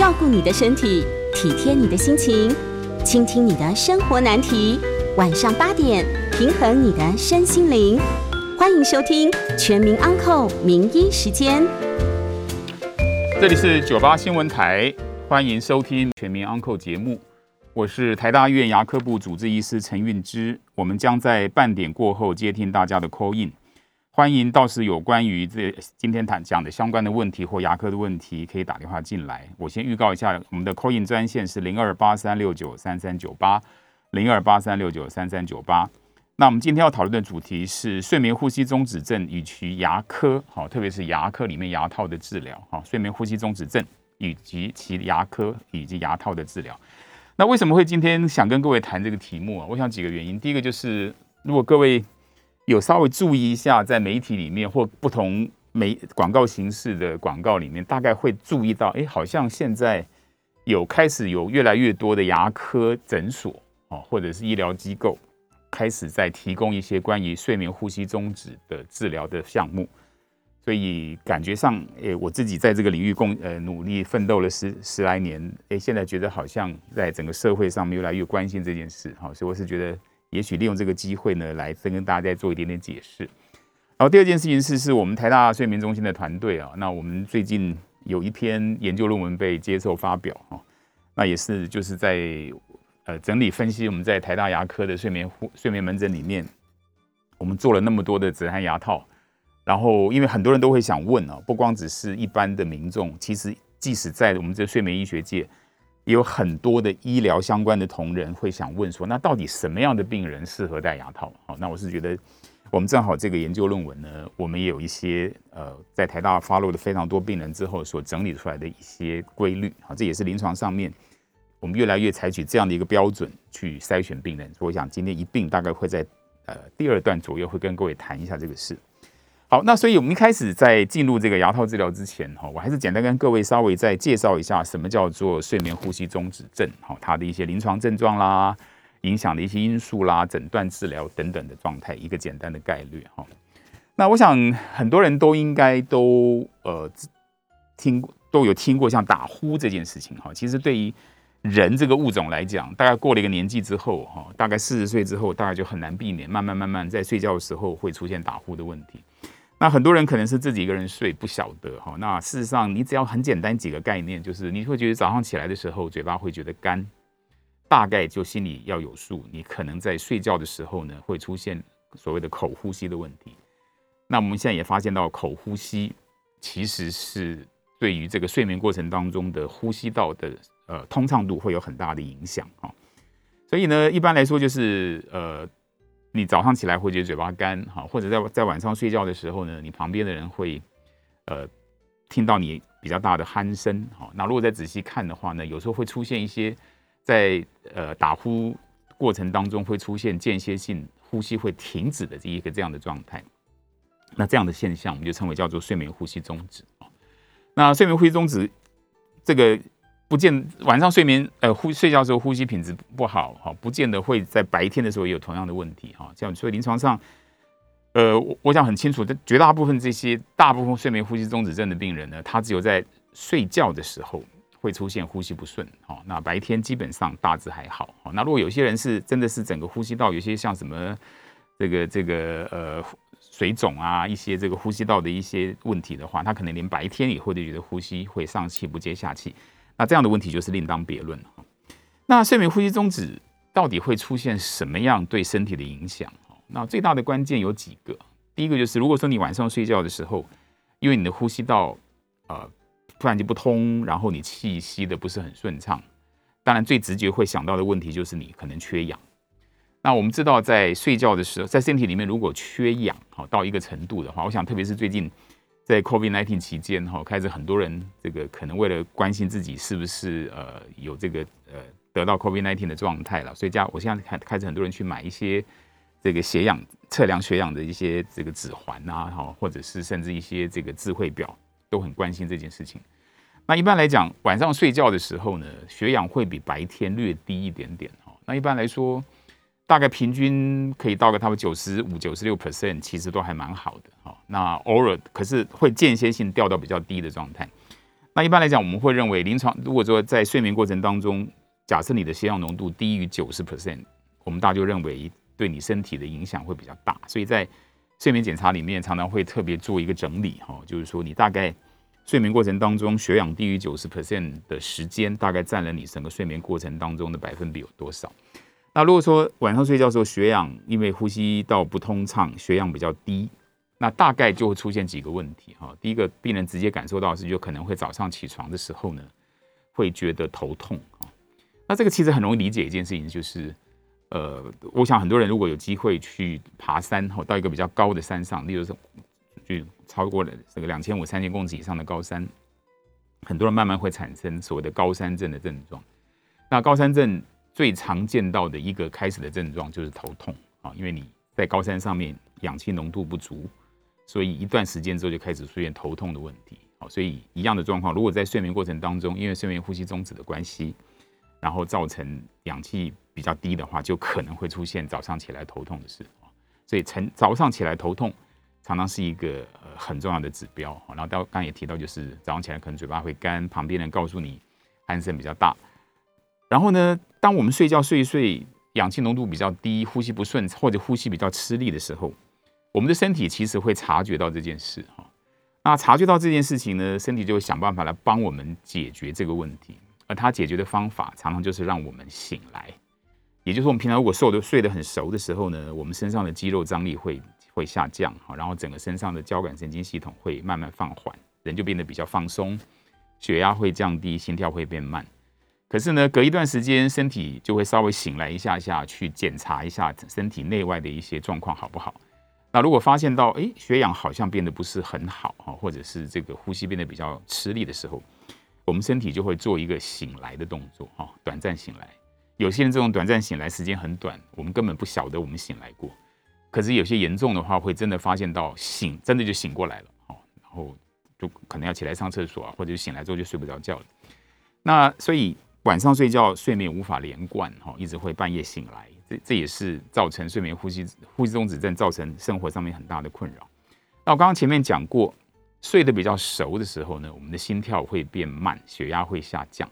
照顾你的身体，体贴你的心情，倾听你的生活难题。晚上八点，平衡你的身心灵。欢迎收听《全民安扣名医时间》。这里是九八新闻台，欢迎收听《全民安扣节目。我是台大医院牙科部主治医师陈运之。我们将在半点过后接听大家的 call in。欢迎，倒是有关于这今天谈讲的相关的问题或牙科的问题，可以打电话进来。我先预告一下，我们的 call in 专线是零二八三六九三三九八零二八三六九三三九八。那我们今天要讨论的主题是睡眠呼吸中止症以及牙科，好，特别是牙科里面牙套的治疗，好，睡眠呼吸中止症以及其牙科以及牙套的治疗。那为什么会今天想跟各位谈这个题目啊？我想几个原因，第一个就是如果各位。有稍微注意一下，在媒体里面或不同媒广告形式的广告里面，大概会注意到，哎，好像现在有开始有越来越多的牙科诊所哦，或者是医疗机构开始在提供一些关于睡眠呼吸中止的治疗的项目，所以感觉上，诶，我自己在这个领域共呃努力奋斗了十十来年，诶，现在觉得好像在整个社会上面越来越关心这件事，好，所以我是觉得。也许利用这个机会呢，来再跟大家再做一点点解释。然后第二件事情是，是我们台大睡眠中心的团队啊，那我们最近有一篇研究论文被接受发表啊，那也是就是在呃整理分析我们在台大牙科的睡眠睡眠门诊里面，我们做了那么多的止鼾牙套，然后因为很多人都会想问啊，不光只是一般的民众，其实即使在我们这睡眠医学界。也有很多的医疗相关的同仁会想问说，那到底什么样的病人适合戴牙套？好，那我是觉得我们正好这个研究论文呢，我们也有一些呃，在台大发落的非常多病人之后所整理出来的一些规律，好，这也是临床上面我们越来越采取这样的一个标准去筛选病人。所以我想今天一并大概会在呃第二段左右会跟各位谈一下这个事。好，那所以我们一开始在进入这个牙套治疗之前，哈，我还是简单跟各位稍微再介绍一下什么叫做睡眠呼吸中止症，哈，它的一些临床症状啦，影响的一些因素啦，诊断治疗等等的状态，一个简单的概率，哈。那我想很多人都应该都呃听都有听过像打呼这件事情，哈，其实对于人这个物种来讲，大概过了一个年纪之后，哈，大概四十岁之后，大概就很难避免，慢慢慢慢在睡觉的时候会出现打呼的问题。那很多人可能是自己一个人睡，不晓得哈。那事实上，你只要很简单几个概念，就是你会觉得早上起来的时候嘴巴会觉得干，大概就心里要有数。你可能在睡觉的时候呢，会出现所谓的口呼吸的问题。那我们现在也发现到，口呼吸其实是对于这个睡眠过程当中的呼吸道的呃通畅度会有很大的影响哈。所以呢，一般来说就是呃。你早上起来会觉得嘴巴干，哈，或者在在晚上睡觉的时候呢，你旁边的人会，呃，听到你比较大的鼾声，哈。那如果再仔细看的话呢，有时候会出现一些在呃打呼过程当中会出现间歇性呼吸会停止的这一个这样的状态。那这样的现象我们就称为叫做睡眠呼吸中止啊。那睡眠呼吸中止这个。不见晚上睡眠，呃，呼睡觉时候呼吸品质不好，哈，不见得会在白天的时候也有同样的问题，哈，这样所以临床上，呃，我我想很清楚，绝大部分这些大部分睡眠呼吸中止症的病人呢，他只有在睡觉的时候会出现呼吸不顺，哈，那白天基本上大致还好，哈，那如果有些人是真的是整个呼吸道有些像什么这个这个呃水肿啊，一些这个呼吸道的一些问题的话，他可能连白天也会觉得呼吸会上气不接下气。那这样的问题就是另当别论了。那睡眠呼吸中止到底会出现什么样对身体的影响？那最大的关键有几个。第一个就是，如果说你晚上睡觉的时候，因为你的呼吸道呃突然就不通，然后你气息的不是很顺畅，当然最直接会想到的问题就是你可能缺氧。那我们知道，在睡觉的时候，在身体里面如果缺氧好到一个程度的话，我想特别是最近。在 COVID-19 期间，哈，开始很多人这个可能为了关心自己是不是呃有这个呃得到 COVID-19 的状态了，所以家我现在开开始很多人去买一些这个血氧测量血氧的一些这个指环啊，哈，或者是甚至一些这个智慧表，都很关心这件事情。那一般来讲，晚上睡觉的时候呢，血氧会比白天略低一点点，哈。那一般来说。大概平均可以到个他们九十五、九十六 percent，其实都还蛮好的哈。那偶尔可是会间歇性掉到比较低的状态。那一般来讲，我们会认为临床如果说在睡眠过程当中，假设你的血氧浓度低于九十 percent，我们大就认为对你身体的影响会比较大。所以在睡眠检查里面，常常会特别做一个整理哈，就是说你大概睡眠过程当中血氧低于九十 percent 的时间，大概占了你整个睡眠过程当中的百分比有多少？那如果说晚上睡觉的时候血氧因为呼吸道不通畅，血氧比较低。那大概就会出现几个问题哈。第一个，病人直接感受到是，就可能会早上起床的时候呢，会觉得头痛啊。那这个其实很容易理解一件事情，就是呃，我想很多人如果有机会去爬山哈，到一个比较高的山上，例如说就超过了这个两千五、三千公尺以上的高山，很多人慢慢会产生所谓的高山症的症状。那高山症最常见到的一个开始的症状就是头痛啊，因为你在高山上面氧气浓度不足。所以一段时间之后就开始出现头痛的问题，好，所以一样的状况，如果在睡眠过程当中，因为睡眠呼吸中止的关系，然后造成氧气比较低的话，就可能会出现早上起来头痛的事所以晨早上起来头痛，常常是一个呃很重要的指标。然后到刚刚也提到，就是早上起来可能嘴巴会干，旁边人告诉你鼾声比较大。然后呢，当我们睡觉睡一睡，氧气浓度比较低，呼吸不顺或者呼吸比较吃力的时候。我们的身体其实会察觉到这件事哈，那察觉到这件事情呢，身体就会想办法来帮我们解决这个问题。而它解决的方法，常常就是让我们醒来。也就是我们平常如果睡得睡得很熟的时候呢，我们身上的肌肉张力会会下降哈，然后整个身上的交感神经系统会慢慢放缓，人就变得比较放松，血压会降低，心跳会变慢。可是呢，隔一段时间，身体就会稍微醒来一下下，去检查一下身体内外的一些状况好不好。那如果发现到，哎，血氧好像变得不是很好哈，或者是这个呼吸变得比较吃力的时候，我们身体就会做一个醒来的动作哈，短暂醒来。有些人这种短暂醒来时间很短，我们根本不晓得我们醒来过。可是有些严重的话，会真的发现到醒，真的就醒过来了哦，然后就可能要起来上厕所啊，或者醒来之后就睡不着觉了。那所以晚上睡觉睡眠无法连贯哈，一直会半夜醒来。这这也是造成睡眠呼吸呼吸中止症造成生活上面很大的困扰。那我刚刚前面讲过，睡得比较熟的时候呢，我们的心跳会变慢，血压会下降。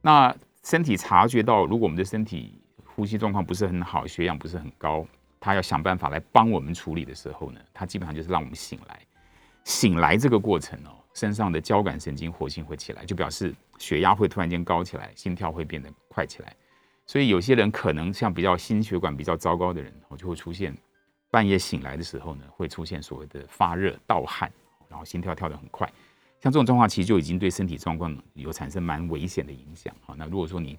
那身体察觉到，如果我们的身体呼吸状况不是很好，血氧不是很高，他要想办法来帮我们处理的时候呢，他基本上就是让我们醒来。醒来这个过程哦，身上的交感神经活性会起来，就表示血压会突然间高起来，心跳会变得快起来。所以有些人可能像比较心血管比较糟糕的人，我就会出现半夜醒来的时候呢，会出现所谓的发热、盗汗，然后心跳跳得很快。像这种状况，其实就已经对身体状况有产生蛮危险的影响。好，那如果说你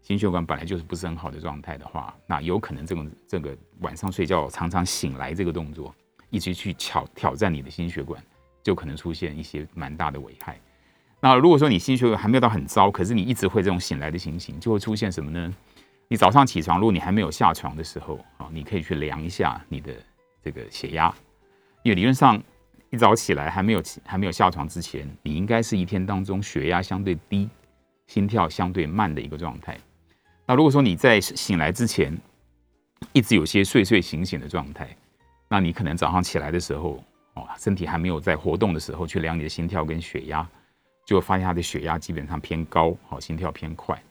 心血管本来就是不是很好的状态的话，那有可能这种这个晚上睡觉常常醒来这个动作，一直去挑挑战你的心血管，就可能出现一些蛮大的危害。那如果说你心血管还没有到很糟，可是你一直会这种醒来的情形，就会出现什么呢？你早上起床，如果你还没有下床的时候啊，你可以去量一下你的这个血压，因为理论上一早起来还没有起还没有下床之前，你应该是一天当中血压相对低、心跳相对慢的一个状态。那如果说你在醒来之前一直有些睡睡醒醒的状态，那你可能早上起来的时候哦，身体还没有在活动的时候去量你的心跳跟血压。就发现他的血压基本上偏高，好，心跳偏快。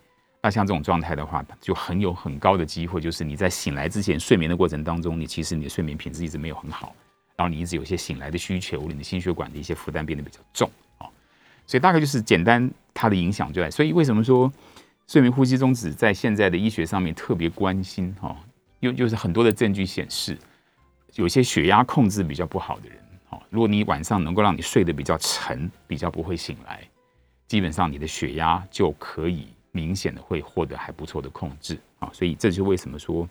那像这种状态的话，就很有很高的机会，就是你在醒来之前睡眠的过程当中，你其实你的睡眠品质一直没有很好，然后你一直有些醒来的需求，你的心血管的一些负担变得比较重啊。所以大概就是简单它的影响就在。所以为什么说睡眠呼吸中止在现在的医学上面特别关心哈？又就是很多的证据显示，有些血压控制比较不好的人。如果你晚上能够让你睡得比较沉，比较不会醒来，基本上你的血压就可以明显的会获得还不错的控制啊。所以这就是为什么说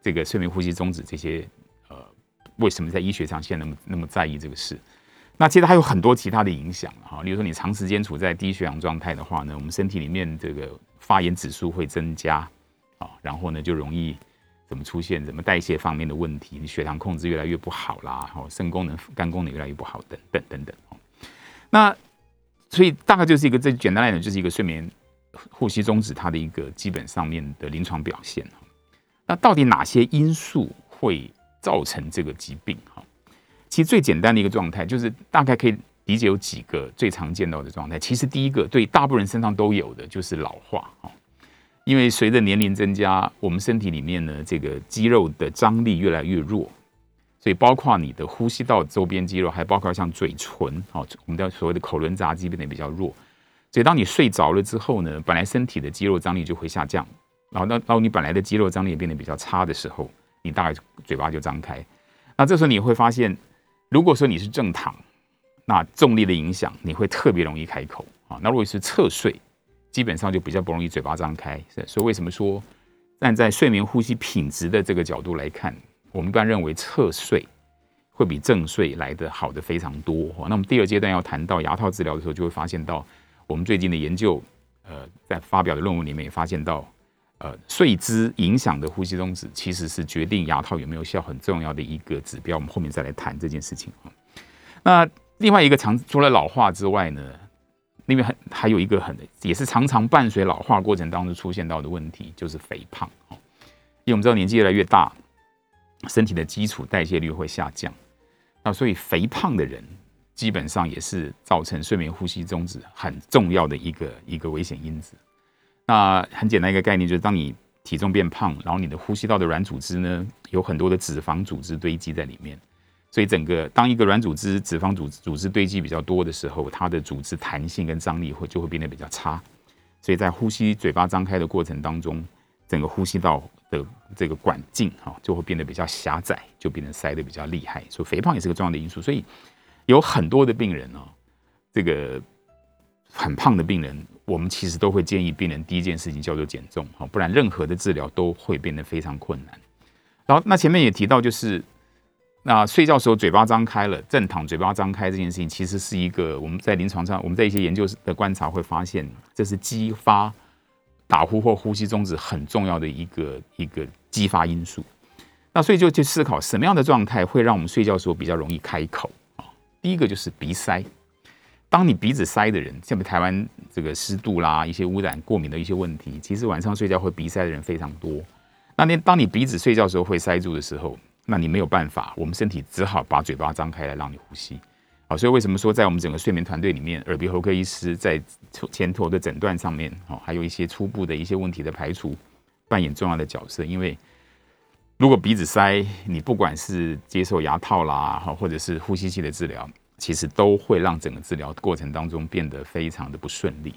这个睡眠呼吸中止这些呃，为什么在医学上现在那么那么在意这个事？那其实还有很多其他的影响哈，例如说你长时间处在低血氧状态的话呢，我们身体里面这个发炎指数会增加啊，然后呢就容易。怎么出现？怎么代谢方面的问题？你血糖控制越来越不好啦，哦，肾功能、肝功能越来越不好，等等等等。那所以大概就是一个最简单来讲，就是一个睡眠呼吸中止它的一个基本上面的临床表现。那到底哪些因素会造成这个疾病？哈，其实最简单的一个状态就是大概可以理解有几个最常见到的状态。其实第一个对大部分人身上都有的就是老化哈，因为随着年龄增加，我们身体里面呢这个肌肉的张力越来越弱，所以包括你的呼吸道周边肌肉，还包括像嘴唇哦，我们叫所谓的口轮匝肌变得比较弱。所以当你睡着了之后呢，本来身体的肌肉张力就会下降，然后当当你本来的肌肉张力也变得比较差的时候，你大概嘴巴就张开。那这时候你会发现，如果说你是正躺。那重力的影响，你会特别容易开口啊。那如果是侧睡，基本上就比较不容易嘴巴张开。所以为什么说，站在睡眠呼吸品质的这个角度来看，我们一般认为侧睡会比正睡来的好的非常多。那么第二阶段要谈到牙套治疗的时候，就会发现到我们最近的研究，呃，在发表的论文里面也发现到，呃，睡姿影响的呼吸中止其实是决定牙套有没有效很重要的一个指标。我们后面再来谈这件事情啊。那另外一个常除了老化之外呢，另外还还有一个很也是常常伴随老化过程当中出现到的问题，就是肥胖哦。因为我们知道年纪越来越大，身体的基础代谢率会下降，那所以肥胖的人基本上也是造成睡眠呼吸中止很重要的一个一个危险因子。那很简单一个概念就是，当你体重变胖，然后你的呼吸道的软组织呢，有很多的脂肪组织堆积在里面。所以整个当一个软组织、脂肪组织组织堆积比较多的时候，它的组织弹性跟张力会就会变得比较差。所以在呼吸嘴巴张开的过程当中，整个呼吸道的这个管径哈就会变得比较狭窄，就变得塞得比较厉害。所以肥胖也是个重要的因素。所以有很多的病人哦，这个很胖的病人，我们其实都会建议病人第一件事情叫做减重哈，不然任何的治疗都会变得非常困难。然后那前面也提到就是。那睡觉时候嘴巴张开了，正躺嘴巴张开这件事情，其实是一个我们在临床上我们在一些研究的观察会发现，这是激发打呼或呼吸中止很重要的一个一个激发因素。那所以就去思考什么样的状态会让我们睡觉时候比较容易开口啊？第一个就是鼻塞，当你鼻子塞的人，像台湾这个湿度啦、一些污染、过敏的一些问题，其实晚上睡觉会鼻塞的人非常多。那你当你鼻子睡觉时候会塞住的时候，那你没有办法，我们身体只好把嘴巴张开来让你呼吸。好，所以为什么说在我们整个睡眠团队里面，耳鼻喉科医师在前头的诊断上面，哦，还有一些初步的一些问题的排除，扮演重要的角色。因为如果鼻子塞，你不管是接受牙套啦，哈，或者是呼吸器的治疗，其实都会让整个治疗过程当中变得非常的不顺利。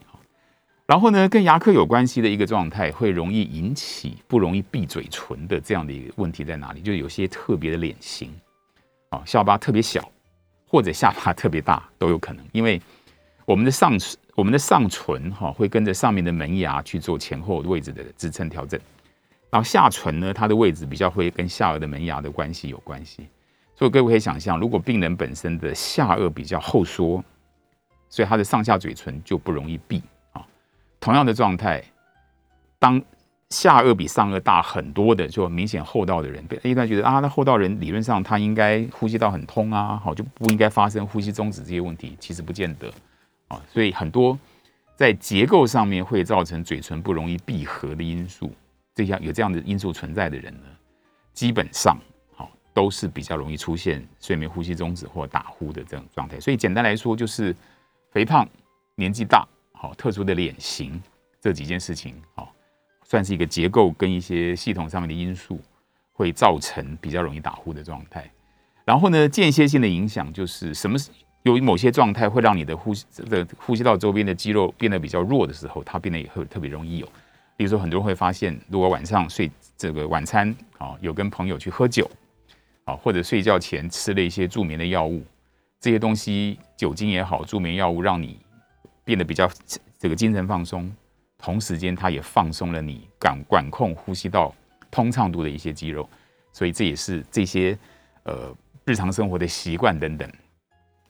然后呢，跟牙科有关系的一个状态，会容易引起不容易闭嘴唇的这样的一个问题在哪里？就有些特别的脸型，啊，下巴特别小，或者下巴特别大都有可能。因为我们的上我们的上唇哈会跟着上面的门牙去做前后位置的支撑调整，然后下唇呢，它的位置比较会跟下颚的门牙的关系有关系。所以各位可以想象，如果病人本身的下颚比较后缩，所以他的上下嘴唇就不容易闭。同样的状态，当下颚比上颚大很多的，就明显厚道的人，被一般觉得啊，那厚道人理论上他应该呼吸道很通啊，好就不应该发生呼吸中止这些问题，其实不见得啊。所以很多在结构上面会造成嘴唇不容易闭合的因素，这样有这样的因素存在的人呢，基本上好都是比较容易出现睡眠呼吸中止或打呼的这种状态。所以简单来说，就是肥胖、年纪大。好，特殊的脸型这几件事情，好，算是一个结构跟一些系统上面的因素，会造成比较容易打呼的状态。然后呢，间歇性的影响就是什么？由于某些状态会让你的呼吸的呼吸道周边的肌肉变得比较弱的时候，它变得也会特别容易有。比如说，很多人会发现，如果晚上睡这个晚餐，啊，有跟朋友去喝酒，啊，或者睡觉前吃了一些助眠的药物，这些东西，酒精也好，助眠药物让你。变得比较这个精神放松，同时间它也放松了你管管控呼吸道通畅度的一些肌肉，所以这也是这些呃日常生活的习惯等等，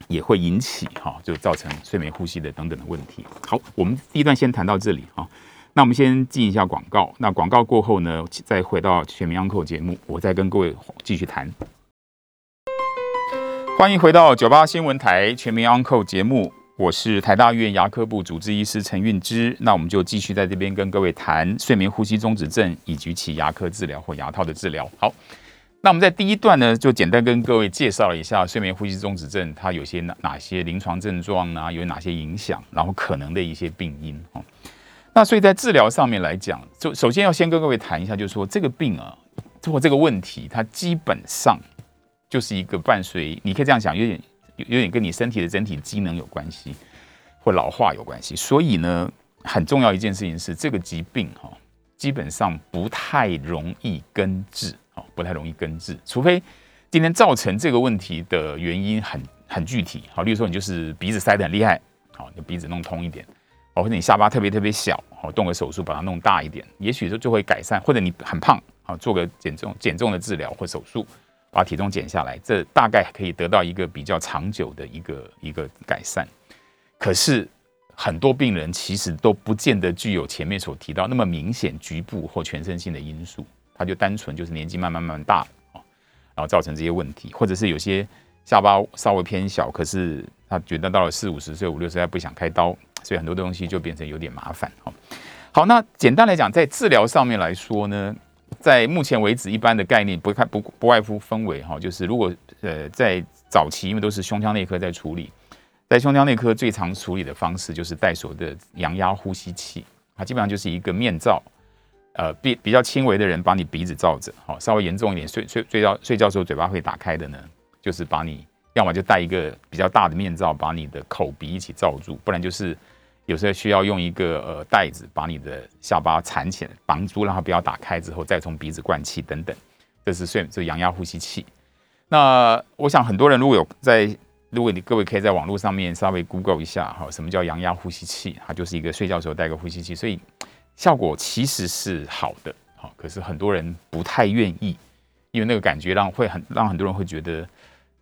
也会引起哈，就造成睡眠呼吸的等等的问题。好，我们第一段先谈到这里哈，那我们先进一下广告，那广告过后呢，再回到全民 Uncle 节目，我再跟各位继续谈。欢迎回到九八新闻台全民 Uncle 节目。我是台大医院牙科部主治医师陈运之，那我们就继续在这边跟各位谈睡眠呼吸中止症以及其牙科治疗或牙套的治疗。好，那我们在第一段呢，就简单跟各位介绍了一下睡眠呼吸中止症它有些哪哪些临床症状啊，有哪些影响，然后可能的一些病因哦。那所以在治疗上面来讲，就首先要先跟各位谈一下，就是说这个病啊，或这个问题，它基本上就是一个伴随，你可以这样想，有点有有点跟你身体的整体机能有关系，或老化有关系。所以呢，很重要一件事情是，这个疾病哈，基本上不太容易根治。哦，不太容易根治，除非今天造成这个问题的原因很很具体。好，例如说你就是鼻子塞得很厉害，好，你鼻子弄通一点，哦，或者你下巴特别特别小，好，动个手术把它弄大一点，也许说就会改善。或者你很胖，好，做个减重减重的治疗或手术，把体重减下来，这大概可以得到一个比较长久的一个一个改善。可是很多病人其实都不见得具有前面所提到那么明显局部或全身性的因素。他就单纯就是年纪慢慢慢慢大了然后造成这些问题，或者是有些下巴稍微偏小，可是他觉得到了四五十岁、五六十岁不想开刀，所以很多东西就变成有点麻烦好，那简单来讲，在治疗上面来说呢，在目前为止，一般的概念不看不不外乎分为哈，就是如果呃在早期，因为都是胸腔内科在处理，在胸腔内科最常处理的方式就是带所的阳压呼吸器，它基本上就是一个面罩。呃，比比较轻微的人，把你鼻子罩着，好，稍微严重一点，睡睡睡觉睡觉时候嘴巴会打开的呢，就是把你要么就戴一个比较大的面罩，把你的口鼻一起罩住，不然就是有时候需要用一个呃袋子把你的下巴缠起来绑住，让它不要打开之后再从鼻子灌气等等，这是睡这阳压呼吸器。那我想很多人如果有在，如果你各位可以在网络上面稍微 Google 一下哈，什么叫阳压呼吸器？它就是一个睡觉时候戴个呼吸器，所以。效果其实是好的，哈，可是很多人不太愿意，因为那个感觉让会很让很多人会觉得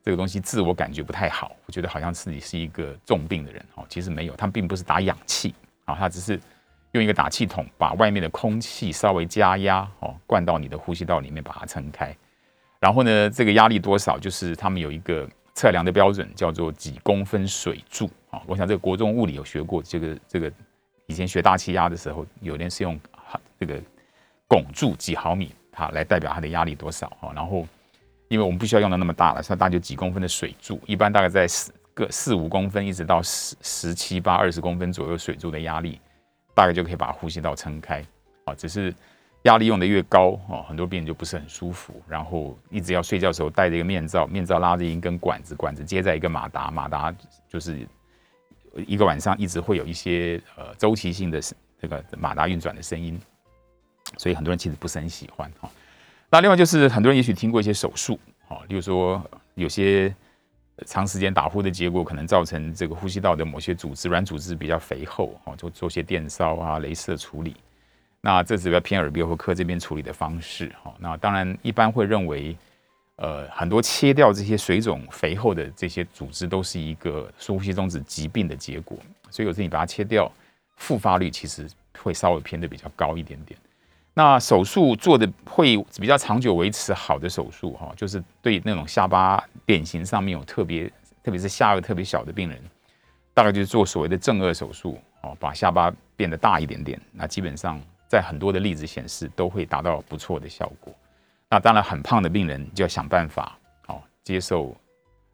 这个东西自我感觉不太好，我觉得好像自己是一个重病的人，哦，其实没有，他并不是打氧气，啊，他只是用一个打气筒把外面的空气稍微加压，哦，灌到你的呼吸道里面把它撑开，然后呢，这个压力多少，就是他们有一个测量的标准，叫做几公分水柱，啊，我想这个国中物理有学过，这个这个。以前学大气压的时候，有人是用这个汞柱几毫米，它来代表它的压力多少哈。然后，因为我们不需要用到那么大了，像大概就几公分的水柱，一般大概在四个四五公分，一直到十十七八二十公分左右水柱的压力，大概就可以把呼吸道撑开啊。只是压力用的越高哦，很多病人就不是很舒服，然后一直要睡觉的时候戴着一个面罩，面罩拉着一根管子，管子接在一个马达，马达就是。一个晚上一直会有一些呃周期性的这个马达运转的声音，所以很多人其实不是很喜欢哈。那另外就是很多人也许听过一些手术，哦，例如说有些长时间打呼的结果，可能造成这个呼吸道的某些组织软组织比较肥厚，哦，就做些电烧啊、镭射处理。那这是比较偏耳鼻喉科这边处理的方式，哈。那当然一般会认为。呃，很多切掉这些水肿肥厚的这些组织，都是一个呼吸中止疾病的结果。所以有时你把它切掉，复发率其实会稍微偏的比较高一点点。那手术做的会比较长久维持好的手术，哈，就是对那种下巴脸型上面有特别，特别是下颚特别小的病人，大概就是做所谓的正颚手术，哦，把下巴变得大一点点。那基本上在很多的例子显示，都会达到不错的效果。那当然，很胖的病人就要想办法，哦，接受，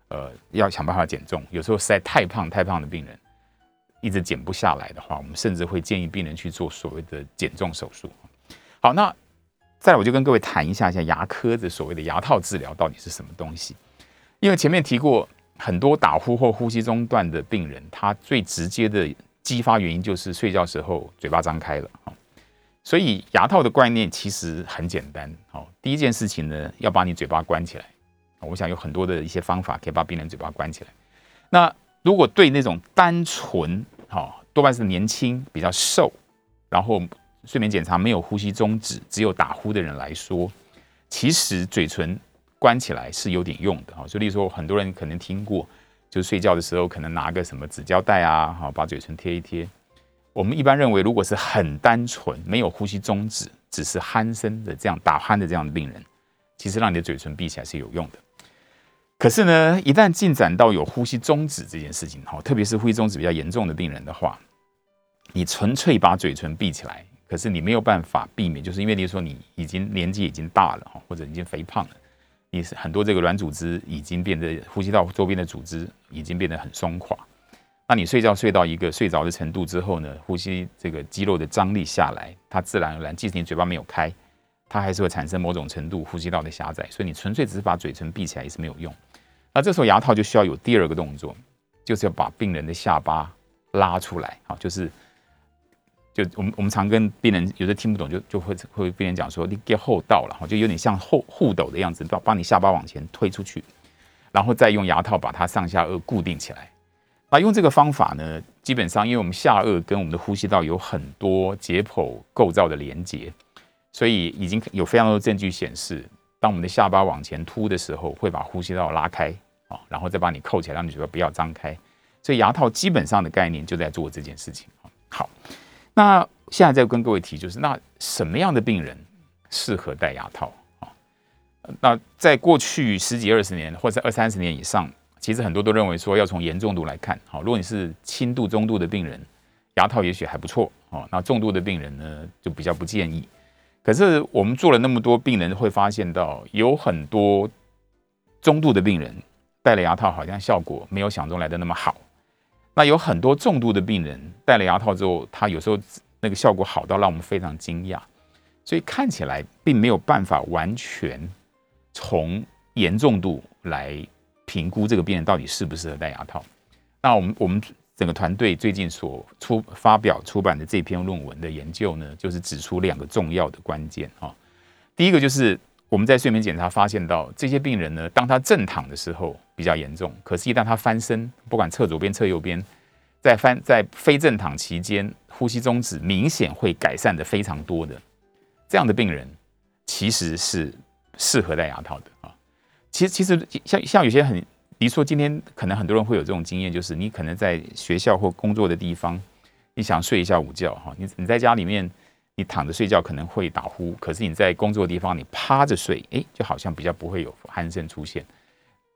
呃，要想办法减重。有时候实在太胖太胖的病人，一直减不下来的话，我们甚至会建议病人去做所谓的减重手术。好，那再我就跟各位谈一下，一下牙科的所谓的牙套治疗到底是什么东西？因为前面提过，很多打呼或呼吸中断的病人，他最直接的激发原因就是睡觉时候嘴巴张开了，所以牙套的观念其实很简单，好，第一件事情呢，要把你嘴巴关起来。我想有很多的一些方法可以把病人嘴巴关起来。那如果对那种单纯，好，多半是年轻、比较瘦，然后睡眠检查没有呼吸中止，只有打呼的人来说，其实嘴唇关起来是有点用的，哈。所以，例如说，很多人可能听过，就睡觉的时候可能拿个什么纸胶带啊，好，把嘴唇贴一贴。我们一般认为，如果是很单纯、没有呼吸终止，只是鼾声的这样打鼾的这样的病人，其实让你的嘴唇闭起来是有用的。可是呢，一旦进展到有呼吸终止这件事情，哈，特别是呼吸终止比较严重的病人的话，你纯粹把嘴唇闭起来，可是你没有办法避免，就是因为你说你已经年纪已经大了，哈，或者已经肥胖了，你是很多这个软组织已经变得呼吸道周边的组织已经变得很松垮。那你睡觉睡到一个睡着的程度之后呢，呼吸这个肌肉的张力下来，它自然而然，即使你嘴巴没有开，它还是会产生某种程度呼吸道的狭窄。所以你纯粹只是把嘴唇闭起来也是没有用。那这时候牙套就需要有第二个动作，就是要把病人的下巴拉出来。好，就是就我们我们常跟病人有的听不懂，就就会会病人讲说你给后倒了，哈，就有点像后护斗的样子，把把你下巴往前推出去，然后再用牙套把它上下颚固定起来。那用这个方法呢，基本上因为我们下颚跟我们的呼吸道有很多解剖构造的连接，所以已经有非常多证据显示，当我们的下巴往前凸的时候，会把呼吸道拉开啊，然后再把你扣起来，让你嘴巴不要张开。所以牙套基本上的概念就在做这件事情。好，那现在再跟各位提，就是那什么样的病人适合戴牙套啊？那在过去十几二十年或者二三十年以上。其实很多都认为说要从严重度来看，好，如果你是轻度、中度的病人，牙套也许还不错，哦，那重度的病人呢就比较不建议。可是我们做了那么多病人，会发现到有很多中度的病人戴了牙套，好像效果没有想中来的那么好。那有很多重度的病人戴了牙套之后，他有时候那个效果好到让我们非常惊讶。所以看起来并没有办法完全从严重度来。评估这个病人到底适不适合戴牙套？那我们我们整个团队最近所出发表出版的这篇论文的研究呢，就是指出两个重要的关键啊。第一个就是我们在睡眠检查发现到这些病人呢，当他正躺的时候比较严重，可是，一旦他翻身，不管侧左边侧右边，在翻在非正躺期间，呼吸中止明显会改善的非常多的这样的病人，其实是适合戴牙套的啊。其实，其实像像有些很，比如说今天可能很多人会有这种经验，就是你可能在学校或工作的地方，你想睡一下午觉哈，你你在家里面你躺着睡觉可能会打呼，可是你在工作的地方你趴着睡，哎，就好像比较不会有鼾声出现。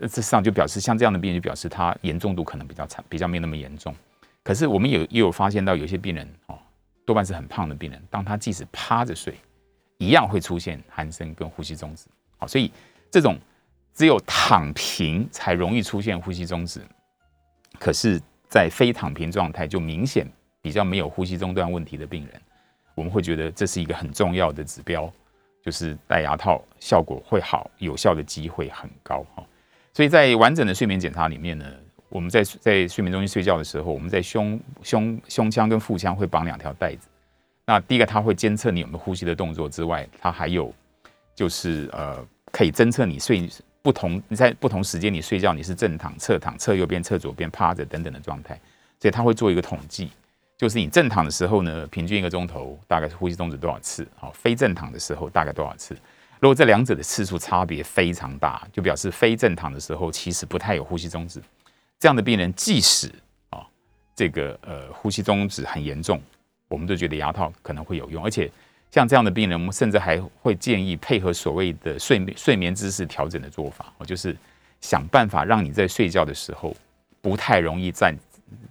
这上就表示像这样的病人，就表示他严重度可能比较惨，比较没那么严重。可是我们有也有发现到有些病人哦，多半是很胖的病人，当他即使趴着睡，一样会出现鼾声跟呼吸中止。好，所以这种。只有躺平才容易出现呼吸中止，可是，在非躺平状态就明显比较没有呼吸中断问题的病人，我们会觉得这是一个很重要的指标，就是戴牙套效果会好，有效的机会很高哈。所以在完整的睡眠检查里面呢，我们在在睡眠中心睡觉的时候，我们在胸胸胸腔跟腹腔会绑两条带子。那第一个，它会监测你有没有呼吸的动作之外，它还有就是呃，可以侦测你睡。不同你在不同时间你睡觉你是正躺、侧躺、侧右边、侧左边、趴着等等的状态，所以它会做一个统计，就是你正躺的时候呢，平均一个钟头大概是呼吸中止多少次？好，非正躺的时候大概多少次？如果这两者的次数差别非常大，就表示非正躺的时候其实不太有呼吸中止。这样的病人即使啊这个呃呼吸中止很严重，我们都觉得牙套可能会有用，而且。像这样的病人，我们甚至还会建议配合所谓的睡眠睡眠姿势调整的做法，我就是想办法让你在睡觉的时候不太容易在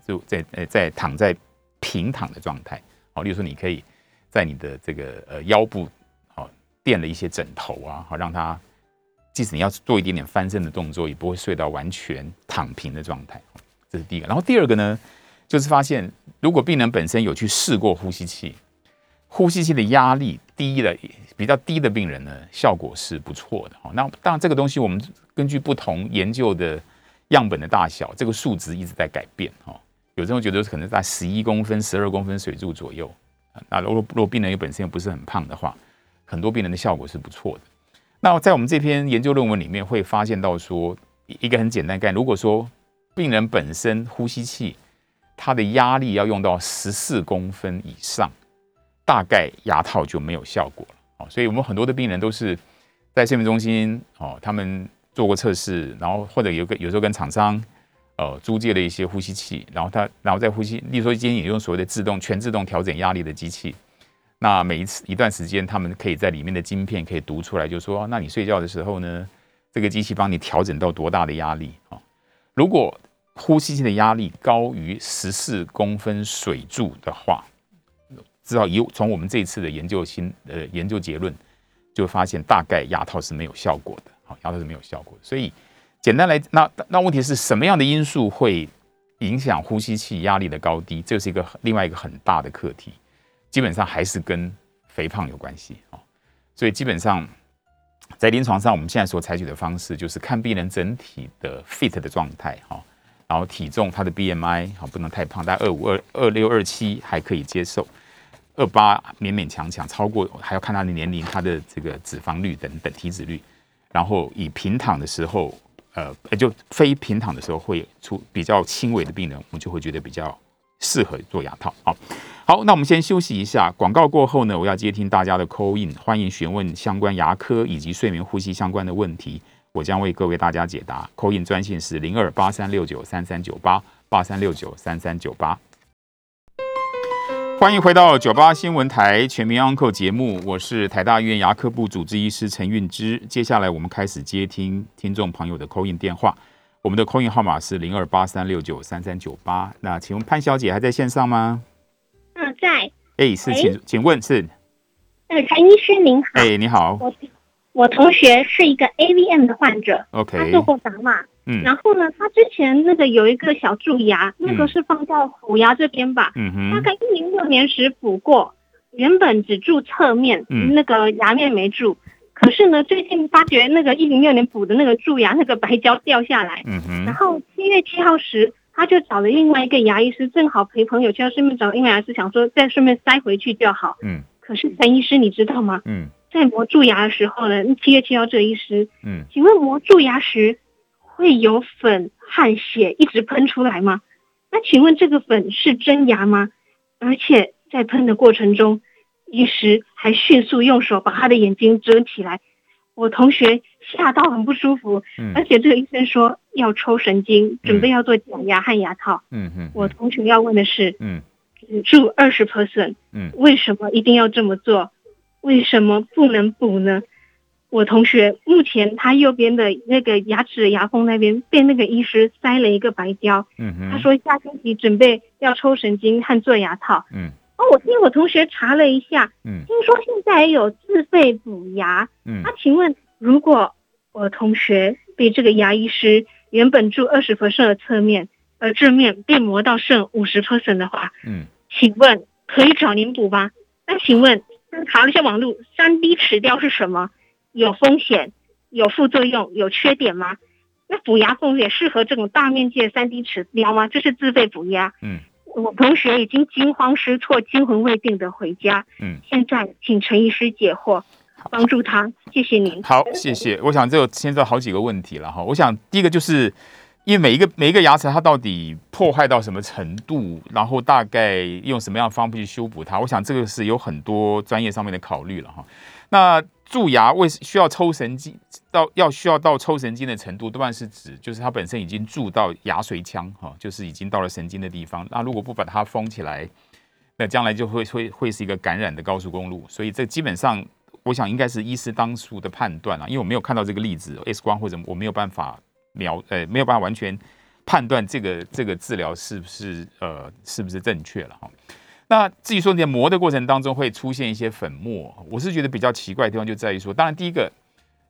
就在呃在躺在平躺的状态。好，例如说你可以在你的这个呃腰部垫了一些枕头啊，好让他即使你要做一点点翻身的动作，也不会睡到完全躺平的状态。这是第一个。然后第二个呢，就是发现如果病人本身有去试过呼吸器。呼吸器的压力低的比较低的病人呢，效果是不错的。哈，那当然这个东西我们根据不同研究的样本的大小，这个数值一直在改变。哈，有时候觉得可能在十一公分、十二公分水柱左右。那如果如果病人又本身又不是很胖的话，很多病人的效果是不错的。那在我们这篇研究论文里面会发现到说，一个很简单概念，如果说病人本身呼吸器它的压力要用到十四公分以上。大概牙套就没有效果了哦，所以我们很多的病人都是在睡眠中心哦，他们做过测试，然后或者有个有时候跟厂商呃租借了一些呼吸器，然后他然后在呼吸，例如说今天也用所谓的自动全自动调整压力的机器，那每一次一段时间，他们可以在里面的晶片可以读出来，就说那你睡觉的时候呢，这个机器帮你调整到多大的压力啊？如果呼吸器的压力高于十四公分水柱的话。至少以从我们这次的研究新呃研究结论，就发现大概牙套是没有效果的。好，牙套是没有效果。所以简单来，那那问题是什么样的因素会影响呼吸器压力的高低？这是一个另外一个很大的课题。基本上还是跟肥胖有关系哦。所以基本上在临床上，我们现在所采取的方式就是看病人整体的 fit 的状态哈，然后体重他的 BMI 好不能太胖，大概二五二二六二七还可以接受。二八勉勉强强，超过还要看他的年龄、他的这个脂肪率等等体脂率。然后以平躺的时候，呃，就非平躺的时候会出比较轻微的病人，我们就会觉得比较适合做牙套。好，好，那我们先休息一下。广告过后呢，我要接听大家的 call in，欢迎询问相关牙科以及睡眠呼吸相关的问题，我将为各位大家解答。call in 专线是零二八三六九三三九八八三六九三三九八。欢迎回到九八新闻台全民 Uncle 节目，我是台大医院牙科部主治医师陈运之。接下来我们开始接听听众朋友的 call in 电话，我们的 call in 号码是零二八三六九三三九八。那请问潘小姐还在线上吗？嗯，在。哎，是，请请问是？呃，陈医师您好。哎，你好。我我同学是一个 AVM 的患者，OK，他做过打码。嗯，然后呢，他之前那个有一个小蛀牙，那个是放在虎牙这边吧，嗯哼，大概一零六年时补过，原本只蛀侧面，嗯，那个牙面没蛀，可是呢，最近发觉那个一零六年补的那个蛀牙那个白胶掉下来，嗯哼，然后七月七号时，他就找了另外一个牙医师，正好陪朋友去，顺便找另外牙医师，想说再顺便塞回去就好，嗯，可是陈医师你知道吗？嗯，在磨蛀牙的时候呢，七月七号这医师，嗯，请问磨蛀牙时。会有粉汗血一直喷出来吗？那请问这个粉是真牙吗？而且在喷的过程中，医师还迅速用手把他的眼睛遮起来。我同学吓到很不舒服，而且这个医生说要抽神经，准备要做假牙和牙套。嗯嗯，我同学要问的是，嗯，只住二十 percent，嗯，为什么一定要这么做？为什么不能补呢？我同学目前他右边的那个牙齿牙缝那边被那个医师塞了一个白胶，嗯他说下星期准备要抽神经和做牙套，嗯，哦，我听我同学查了一下，嗯，听说现在也有自费补牙，嗯，那请问如果我同学被这个牙医师原本蛀二十 percent 的侧面，而正面被磨到剩五十 percent 的话，嗯，请问可以找您补吗？那请问查了一下网络，三 D 齿雕是什么？有风险、有副作用、有缺点吗？那补牙缝也适合这种大面积的三 D 齿雕吗？这是自费补牙。嗯，我同学已经惊慌失措、惊魂未定的回家。嗯，现在请陈医师解惑，帮助他。谢谢您。好，谢谢。我想这牵涉好几个问题了哈。我想第一个就是，因为每一个每一个牙齿它到底破坏到什么程度，然后大概用什么样的方法去修补它，我想这个是有很多专业上面的考虑了哈。那蛀牙为需要抽神经到要需要到抽神经的程度，多半是指就是它本身已经蛀到牙髓腔哈，就是已经到了神经的地方。那如果不把它封起来，那将来就会会会是一个感染的高速公路。所以这基本上我想应该是医师当初的判断啊，因为我没有看到这个例子 X 光或者我没有办法描呃没有办法完全判断这个这个治疗是不是呃是不是正确了哈。那至于说你在磨的过程当中会出现一些粉末，我是觉得比较奇怪的地方就在于说，当然第一个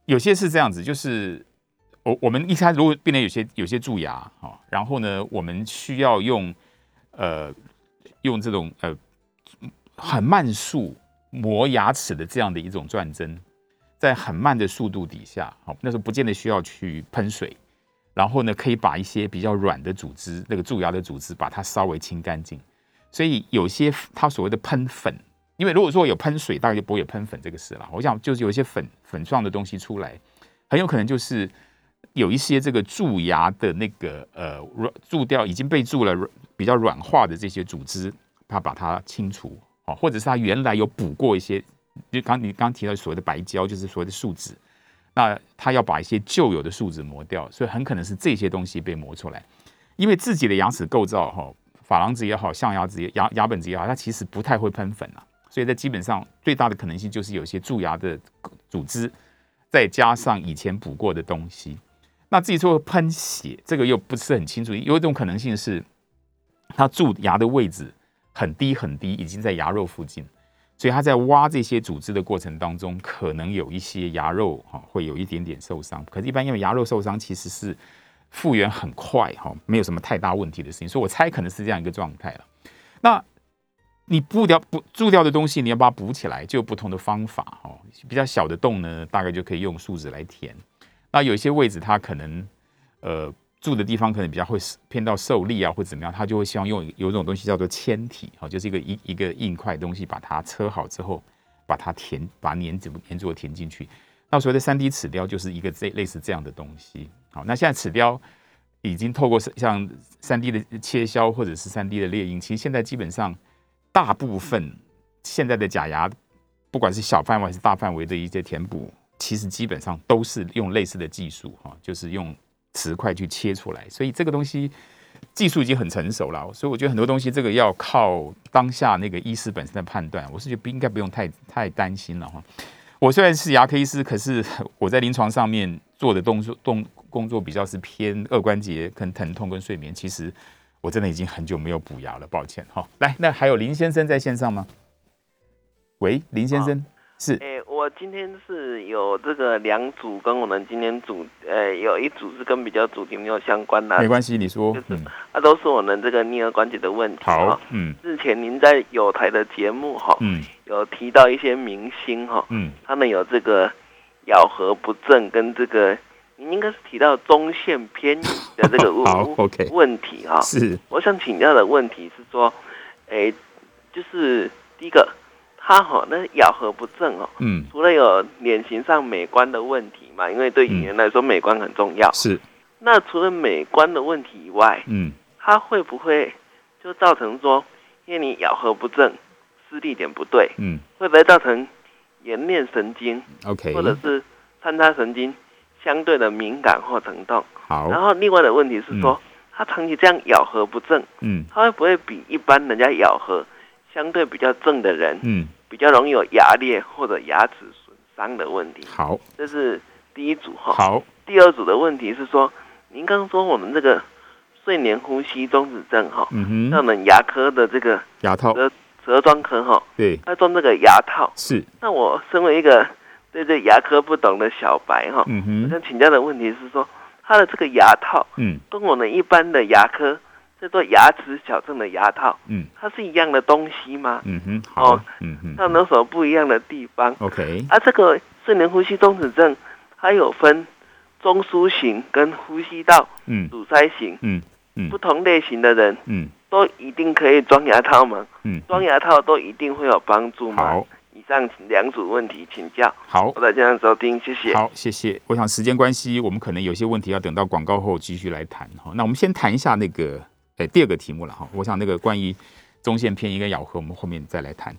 有些是这样子，就是我我们一开始如果病人有些有些蛀牙啊，然后呢我们需要用呃用这种呃很慢速磨牙齿的这样的一种转针，在很慢的速度底下，好那时候不见得需要去喷水，然后呢可以把一些比较软的组织，那个蛀牙的组织把它稍微清干净。所以有些它所谓的喷粉，因为如果说有喷水，大概就不会有喷粉这个事了。我想就是有一些粉粉状的东西出来，很有可能就是有一些这个蛀牙的那个呃蛀掉已经被蛀了比较软化的这些组织，它把它清除哦，或者是它原来有补过一些，就刚你刚提到所谓的白胶，就是所谓的树脂，那它要把一些旧有的树脂磨掉，所以很可能是这些东西被磨出来，因为自己的牙齿构造哈。珐琅质也好，象牙质也牙牙本质也好，它其实不太会喷粉啊，所以在基本上最大的可能性就是有些蛀牙的组织，再加上以前补过的东西。那自己说喷血，这个又不是很清楚。有一种可能性是，它蛀牙的位置很低很低，已经在牙肉附近，所以他在挖这些组织的过程当中，可能有一些牙肉哈会有一点点受伤。可是，一般因为牙肉受伤其实是复原很快哈，没有什么太大问题的事情，所以我猜可能是这样一个状态了。那你不掉不蛀掉的东西，你要把它补起来，就有不同的方法哈。比较小的洞呢，大概就可以用树脂来填。那有一些位置它可能呃。住的地方可能比较会偏到受力啊，或怎么样，他就会希望用有一种东西叫做铅体，好，就是一个一一个硬块东西，把它车好之后，把它填，把粘怎么粘住填进去。那所谓的三 D 齿雕就是一个这类似这样的东西。好，那现在齿雕已经透过像三 D 的切削或者是三 D 的列印，其实现在基本上大部分现在的假牙，不管是小范围还是大范围的一些填补，其实基本上都是用类似的技术，哈，就是用。瓷块去切出来，所以这个东西技术已经很成熟了。所以我觉得很多东西这个要靠当下那个医师本身的判断。我是觉得不应该不用太太担心了哈。我虽然是牙科医师，可是我在临床上面做的动作动工作比较是偏二关节跟疼痛跟睡眠。其实我真的已经很久没有补牙了，抱歉哈。来，那还有林先生在线上吗？喂，林先生是。我今天是有这个两组，跟我们今天主，呃，有一组是跟比较主题没有相关的。没关系，你说。就是，那都是我们这个颞颌关节的问题。好，嗯。日前您在有台的节目哈，嗯，有提到一些明星哈，嗯，他们有这个咬合不正，跟这个您应该是提到中线偏移的这个 问问题哈。是。我想请教的问题是说，哎，就是第一个。他哈那咬合不正哦，嗯，除了有脸型上美观的问题嘛，因为对演员来说美观很重要。是，那除了美观的问题以外，嗯，他会不会就造成说，因为你咬合不正，施力点不对，嗯，会不会造成颜面神经？OK，或者是穿插神经相对的敏感或疼痛？好，然后另外的问题是说，他长期这样咬合不正，嗯，他会不会比一般人家咬合？相对比较正的人，嗯，比较容易有牙裂或者牙齿损伤的问题。好，这是第一组哈。好，第二组的问题是说，您刚刚说我们这个睡眠呼吸中止症哈，嗯哼，那我们牙科的这个牙套舌舌装科哈，对，要装这个牙套。是。那我身为一个对这牙科不懂的小白哈，嗯哼，我想请教的问题是说，他的这个牙套，嗯，跟我们一般的牙科。叫做牙齿矫正的牙套，嗯，它是一样的东西吗？嗯哼，好，嗯哼，它有什么不一样的地方？OK，啊，这个睡眠呼吸中止症，它有分中枢型跟呼吸道阻塞型，嗯嗯，不同类型的人，嗯，都一定可以装牙套吗？嗯，装牙套都一定会有帮助吗？好，以上两组问题请教。好，我在这样收听，谢谢。好，谢谢。我想时间关系，我们可能有些问题要等到广告后继续来谈。哈，那我们先谈一下那个。哎，第二个题目了哈，我想那个关于中线偏移跟咬合，我们后面再来谈。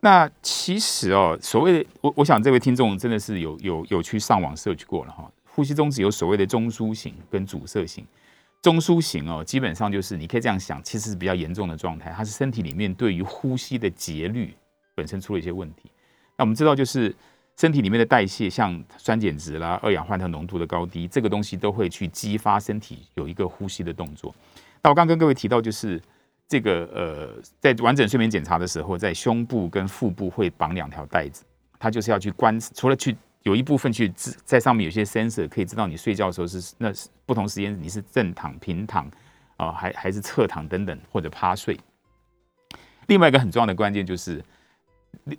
那其实哦，所谓的我，我想这位听众真的是有有有去上网 search 过了哈。呼吸中止有所谓的中枢型跟阻塞型。中枢型哦，基本上就是你可以这样想，其实是比较严重的状态，它是身体里面对于呼吸的节律本身出了一些问题。那我们知道，就是身体里面的代谢，像酸碱值啦、二氧化碳浓度的高低，这个东西都会去激发身体有一个呼吸的动作。那我刚跟各位提到，就是这个呃，在完整睡眠检查的时候，在胸部跟腹部会绑两条带子，它就是要去观，除了去有一部分去在上面有些 sensor 可以知道你睡觉的时候是那不同时间你是正躺、平躺啊，还还是侧躺等等，或者趴睡。另外一个很重要的关键就是，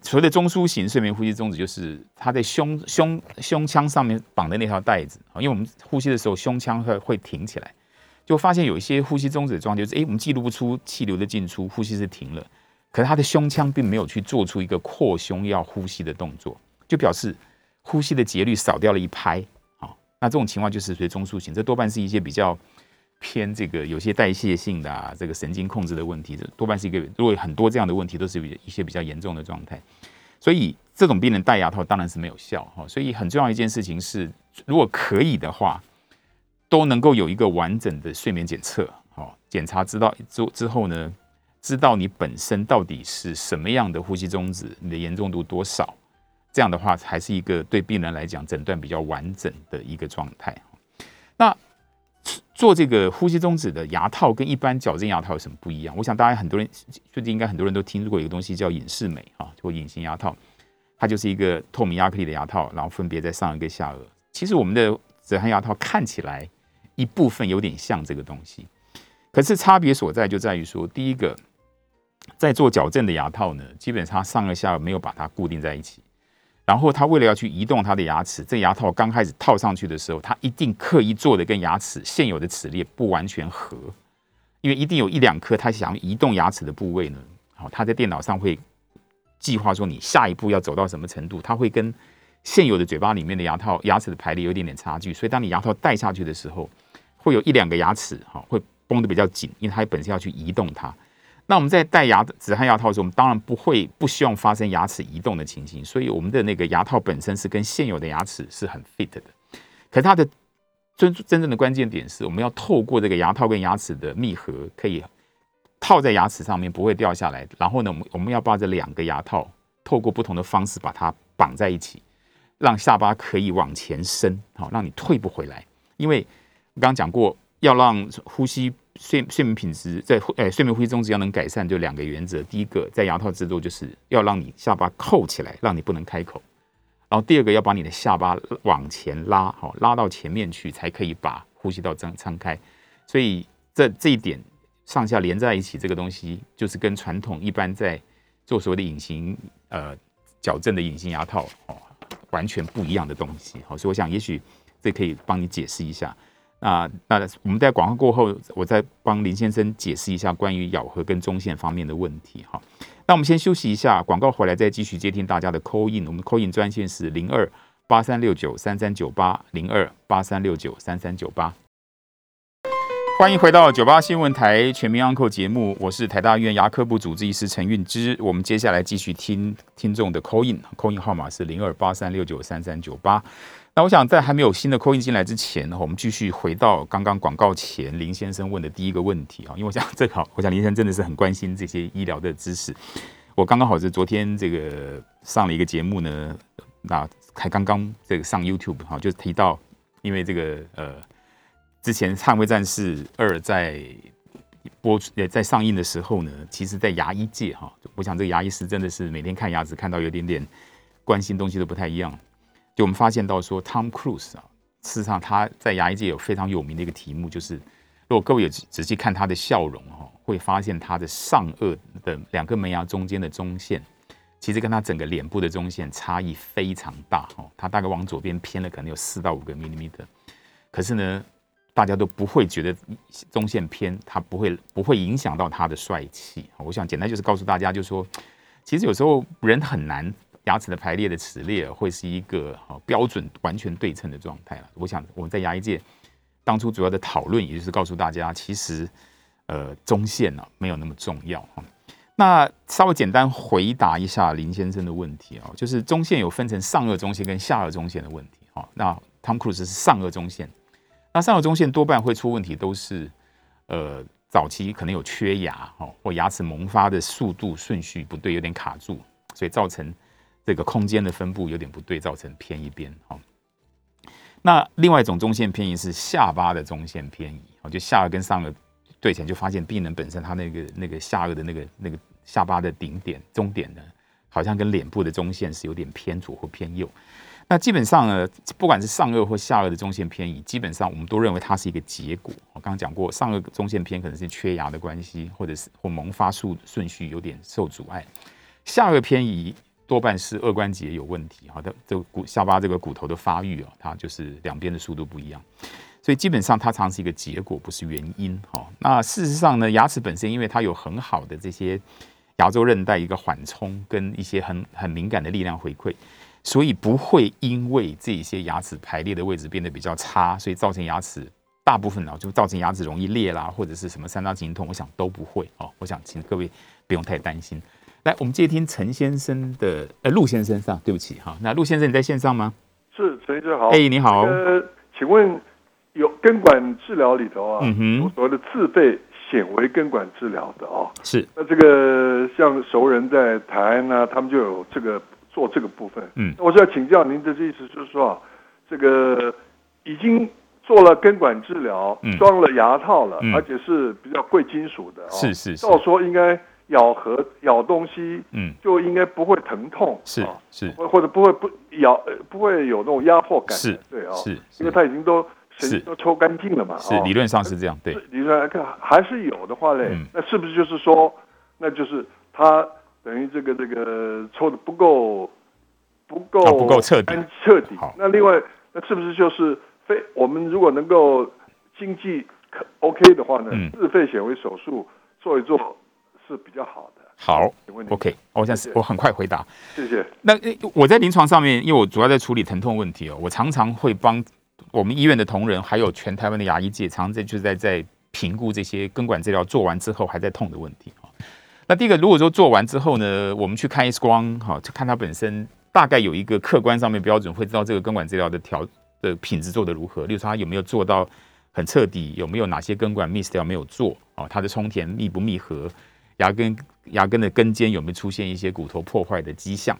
所谓的中枢型睡眠呼吸中止，就是他在胸胸胸腔上面绑的那条带子，因为我们呼吸的时候胸腔会会挺起来。就发现有一些呼吸中止的状态，就是哎，我们记录不出气流的进出，呼吸是停了，可是他的胸腔并没有去做出一个扩胸要呼吸的动作，就表示呼吸的节律少掉了一拍。好，那这种情况就是属于中枢型，这多半是一些比较偏这个有些代谢性的啊，这个神经控制的问题，这多半是一个如果很多这样的问题都是一些比较严重的状态，所以这种病人戴牙套当然是没有效哈。所以很重要一件事情是，如果可以的话。都能够有一个完整的睡眠检测，好检查知道之之后呢，知道你本身到底是什么样的呼吸中止，你的严重度多少，这样的话才是一个对病人来讲诊断比较完整的一个状态。那做这个呼吸中止的牙套跟一般矫正牙套有什么不一样？我想大家很多人最近应该很多人都听说过一个东西叫隐适美啊，或隐形牙套，它就是一个透明亚克力的牙套，然后分别在上颚跟下颚。其实我们的止鼾牙套看起来一部分有点像这个东西，可是差别所在就在于说，第一个在做矫正的牙套呢，基本上上颚下颚没有把它固定在一起。然后他为了要去移动他的牙齿，这牙套刚开始套上去的时候，他一定刻意做的跟牙齿现有的齿列不完全合，因为一定有一两颗他想移动牙齿的部位呢。好，他在电脑上会计划说你下一步要走到什么程度，他会跟现有的嘴巴里面的牙套牙齿的排列有一点点差距，所以当你牙套戴下去的时候，会有一两个牙齿哈会绷得比较紧，因为它本身要去移动它。那我们在戴牙止汗牙套的时候，我们当然不会不希望发生牙齿移动的情形，所以我们的那个牙套本身是跟现有的牙齿是很 fit 的。可是它的真真正的关键点是，我们要透过这个牙套跟牙齿的密合，可以套在牙齿上面不会掉下来。然后呢，我们我们要把这两个牙套透过不同的方式把它绑在一起，让下巴可以往前伸，好让你退不回来。因为我刚刚讲过，要让呼吸。睡睡眠品质在诶睡眠呼吸中只要能改善，就两个原则。第一个，在牙套制作就是要让你下巴扣起来，让你不能开口。然后第二个，要把你的下巴往前拉，好拉到前面去，才可以把呼吸道张撑开。所以这这一点上下连在一起，这个东西就是跟传统一般在做所谓的隐形呃矫正的隐形牙套哦完全不一样的东西。好，所以我想也许这可以帮你解释一下。啊，那我们在广告过后，我再帮林先生解释一下关于咬合跟中线方面的问题哈。那我们先休息一下，广告回来再继续接听大家的 call in。我们 call in 专线是零二八三六九三三九八零二八三六九三三九八。欢迎回到九八新闻台全民 uncle 节目，我是台大医院牙科部主治医师陈运之。我们接下来继续听听众的 call in，call in 号码是零二八三六九三三九八。那我想在还没有新的扣音进来之前呢，我们继续回到刚刚广告前林先生问的第一个问题啊，因为我想正好，我想林先生真的是很关心这些医疗的知识。我刚刚好是昨天这个上了一个节目呢，那才刚刚这个上 YouTube 哈，就提到因为这个呃之前《捍卫战士二》在播也在上映的时候呢，其实在牙医界哈，我想这个牙医师真的是每天看牙齿看到有点点关心东西都不太一样。就我们发现到说，Tom Cruise 啊，事实上他在牙医界有非常有名的一个题目，就是如果各位有仔细看他的笑容哈，会发现他的上颚的两个门牙中间的中线，其实跟他整个脸部的中线差异非常大哈，他大概往左边偏了可能有四到五个 millimeter，可是呢，大家都不会觉得中线偏，他不会不会影响到他的帅气。我想简单就是告诉大家，就是说，其实有时候人很难。牙齿的排列的齿列会是一个好标准完全对称的状态了。我想我们在牙医界当初主要的讨论，也就是告诉大家，其实呃中线呢没有那么重要哈。那稍微简单回答一下林先生的问题啊，就是中线有分成上颚中线跟下颚中线的问题哈。那 Tom Cruise 是上颚中线，那上颚中线多半会出问题，都是呃早期可能有缺牙哈，或牙齿萌发的速度顺序不对，有点卡住，所以造成。这个空间的分布有点不对，造成偏一边。好，那另外一种中线偏移是下巴的中线偏移。哦，就下颚跟上颚对起来，就发现病人本身他那个那个下颚的那个那个下巴的顶点中点呢，好像跟脸部的中线是有点偏左或偏右。那基本上呢，不管是上颚或下颚的中线偏移，基本上我们都认为它是一个结果。我刚刚讲过，上颚中线偏可能是缺牙的关系，或者是或萌发速顺序有点受阻碍。下颚偏移。多半是颚关节有问题，好的，这骨下巴这个骨头的发育啊，它就是两边的速度不一样，所以基本上它常是一个结果，不是原因。哈，那事实上呢，牙齿本身因为它有很好的这些牙周韧带一个缓冲跟一些很很敏感的力量回馈，所以不会因为这些牙齿排列的位置变得比较差，所以造成牙齿大部分啊就造成牙齿容易裂啦，或者是什么三叉神经痛，我想都不会哦。我想请各位不用太担心。来，我们接听陈先生的，呃，陆先生上，对不起哈，那陆先生你在线上吗？是陈先生好，哎，你好，呃，请问有根管治疗里头啊，嗯哼，所谓的自费显微根管治疗的啊，是，那这个像熟人在台湾呢，他们就有这个做这个部分，嗯，我是要请教您的意思，就是说啊，这个已经做了根管治疗，装了牙套了，而且是比较贵金属的，是是，照说应该咬合咬东西，嗯，就应该不会疼痛，是是，或或者不会不咬，不会有那种压迫感，是，对啊，是，因为他已经都神经都抽干净了嘛，是理论上是这样，对，理论来看还是有的话嘞，那是不是就是说，那就是他等于这个这个抽的不够不够不够彻底。彻底，那另外那是不是就是？非我们如果能够经济可 OK 的话呢，自费显微手术做一做是比较好的。好，OK，我想我很快回答。谢谢。那我在临床上面，因为我主要在处理疼痛问题哦，我常常会帮我们医院的同仁，还有全台湾的牙医界，常常在就是在在评估这些根管治疗做完之后还在痛的问题啊。那第一个，如果说做完之后呢，我们去看 X 光，哈，就看它本身大概有一个客观上面标准，会知道这个根管治疗的调。的品质做的如何？例如说，他有没有做到很彻底？有没有哪些根管 miss 掉没有做？哦，它的充填密不密合？牙根牙根的根尖有没有出现一些骨头破坏的迹象？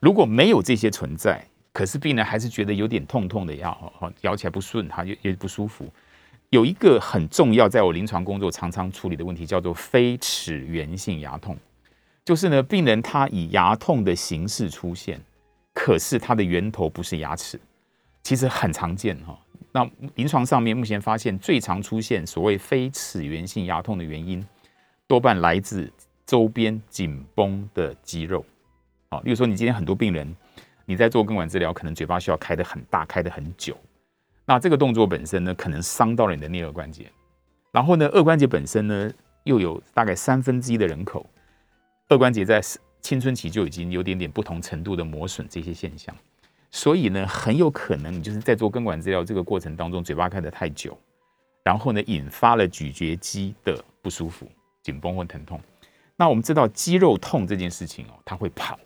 如果没有这些存在，可是病人还是觉得有点痛痛的，要哦咬起来不顺，他也也不舒服。有一个很重要，在我临床工作常常处理的问题，叫做非齿源性牙痛，就是呢，病人他以牙痛的形式出现，可是它的源头不是牙齿。其实很常见哈，那临床上面目前发现最常出现所谓非齿源性牙痛的原因，多半来自周边紧绷的肌肉。好，例如说你今天很多病人，你在做根管治疗，可能嘴巴需要开得很大，开得很久，那这个动作本身呢，可能伤到了你的颞颌关节。然后呢，颚关节本身呢，又有大概三分之一的人口，颚关节在青春期就已经有点点不同程度的磨损这些现象。所以呢，很有可能你就是在做根管治疗这个过程当中，嘴巴开得太久，然后呢，引发了咀嚼肌的不舒服、紧绷或疼痛。那我们知道肌肉痛这件事情哦，它会跑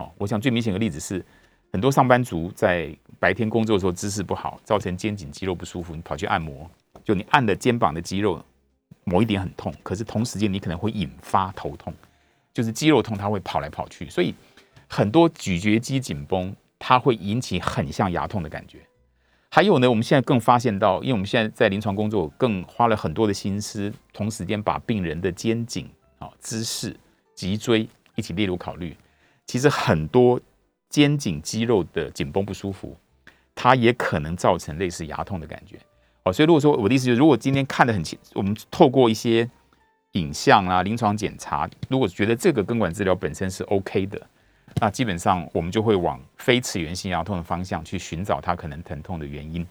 哦。我想最明显的例子是，很多上班族在白天工作的时候姿势不好，造成肩颈肌肉不舒服，你跑去按摩，就你按的肩膀的肌肉某一点很痛，可是同时间你可能会引发头痛，就是肌肉痛它会跑来跑去，所以很多咀嚼肌紧绷。它会引起很像牙痛的感觉，还有呢，我们现在更发现到，因为我们现在在临床工作，更花了很多的心思，同时间把病人的肩颈啊、姿势、脊椎一起列入考虑。其实很多肩颈肌肉的紧绷不舒服，它也可能造成类似牙痛的感觉。哦，所以如果说我的意思就是，如果今天看得很清，我们透过一些影像啊、临床检查，如果觉得这个根管治疗本身是 OK 的。那基本上我们就会往非齿源性牙痛的方向去寻找它可能疼痛的原因。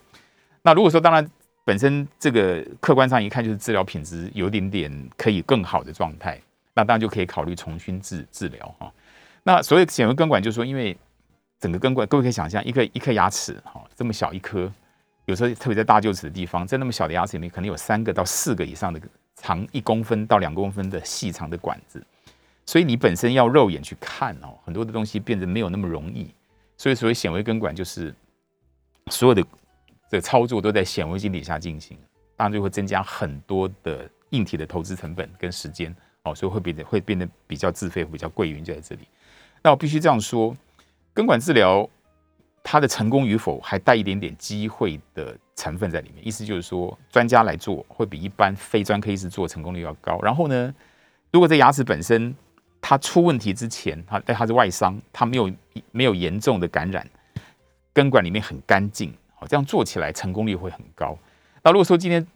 那如果说当然本身这个客观上一看就是治疗品质有点点可以更好的状态，那当然就可以考虑重新治治疗哈。那所谓显微根管就是说，因为整个根管，各位可以想象一颗一颗牙齿哈这么小一颗，有时候特别在大臼齿的地方，在那么小的牙齿里面可能有三个到四个以上的长一公分到两公分的细长的管子。所以你本身要肉眼去看哦，很多的东西变得没有那么容易。所以所谓显微根管，就是所有的的操作都在显微镜底下进行，当然就会增加很多的硬体的投资成本跟时间哦，所以会变得会变得比较自费，比较贵，云就在这里。那我必须这样说，根管治疗它的成功与否还带一点点机会的成分在里面，意思就是说，专家来做会比一般非专科医师做成功率要高。然后呢，如果这牙齿本身它出问题之前，它但它是外伤，它没有没有严重的感染，根管里面很干净，好，这样做起来成功率会很高。那如果说今天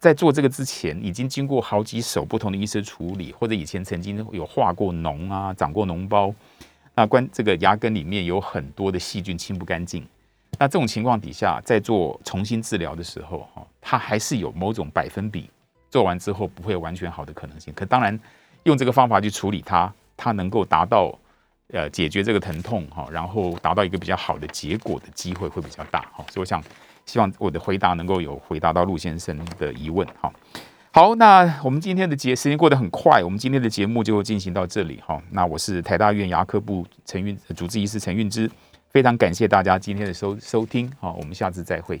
在做这个之前，已经经过好几手不同的医师处理，或者以前曾经有化过脓啊，长过脓包，那关这个牙根里面有很多的细菌清不干净，那这种情况底下，在做重新治疗的时候，哈，它还是有某种百分比做完之后不会完全好的可能性。可当然。用这个方法去处理它，它能够达到呃解决这个疼痛哈，然后达到一个比较好的结果的机会会比较大哈。所以我想希望我的回答能够有回答到陆先生的疑问哈。好，那我们今天的节时间过得很快，我们今天的节目就进行到这里哈。那我是台大院牙科部陈运主治医师陈运之，非常感谢大家今天的收收听好，我们下次再会。